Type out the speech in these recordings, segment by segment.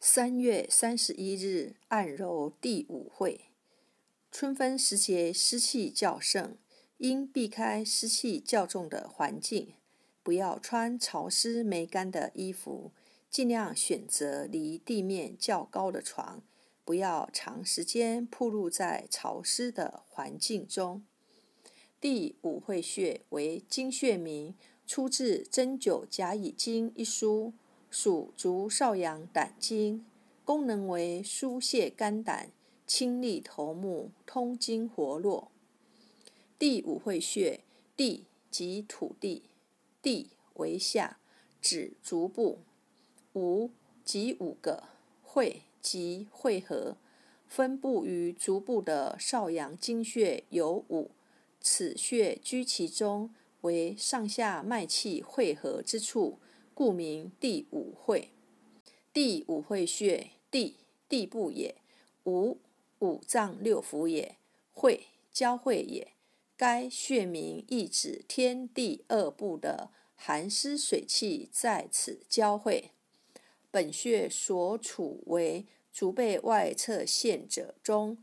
三月三十一日，按揉第五会。春分时节，湿气较盛，应避开湿气较重的环境，不要穿潮湿没干的衣服，尽量选择离地面较高的床，不要长时间暴露在潮湿的环境中。第五会穴为经穴名，出自《针灸甲乙经》一书。属足少阳胆经，功能为疏泄肝胆、清利头目、通经活络。第五会穴，地即土地，地为下，指足部。五即五个，会即会合，分布于足部的少阳经穴有五，此穴居其中，为上下脉气汇合之处。故名第五会，第五会穴，地地部也，五五脏六腑也，会交汇也。该穴名意指天地二部的寒湿水气在此交汇。本穴所处为足背外侧线者中，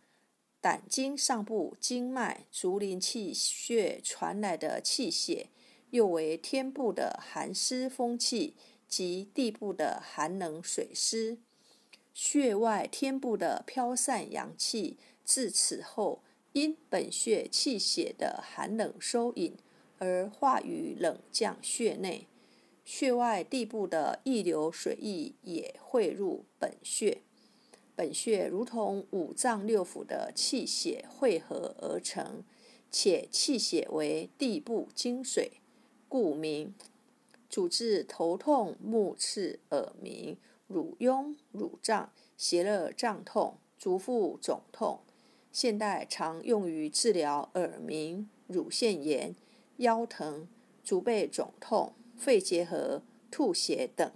胆经上部经脉足临气血传来的气血。又为天部的寒湿风气及地部的寒冷水湿，穴外天部的飘散阳气，自此后因本穴气血的寒冷收引而化于冷降穴内，穴外地部的溢流水液也汇入本穴。本穴如同五脏六腑的气血汇合而成，且气血为地部精水。故名，主治头痛、目赤、耳鸣、乳痈、乳胀、胁肋胀痛、足腹肿痛。现代常用于治疗耳鸣、乳腺炎、腰疼、足背肿痛、肺结核、吐血等。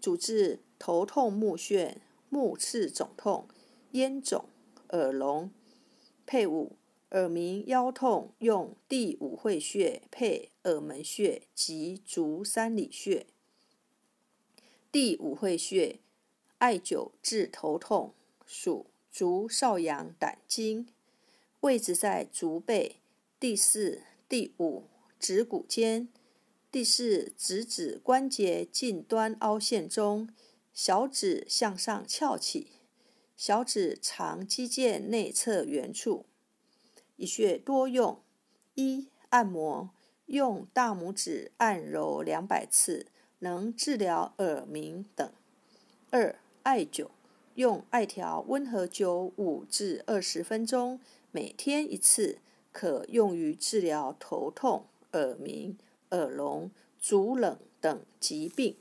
主治头痛目眩、目赤肿痛、咽肿、耳聋。配伍。耳鸣、腰痛，用第五会穴配耳门穴及足三里穴。第五会穴艾灸治头痛，属足少阳胆经，位置在足背第四、第五指骨间，第四指指关节近端凹陷中，小指向上翘起，小指长肌腱内侧缘处。一穴多用：一、按摩，用大拇指按揉两百次，能治疗耳鸣等；二、艾灸，用艾条温和灸五至二十分钟，每天一次，可用于治疗头痛、耳鸣、耳聋、足冷等疾病。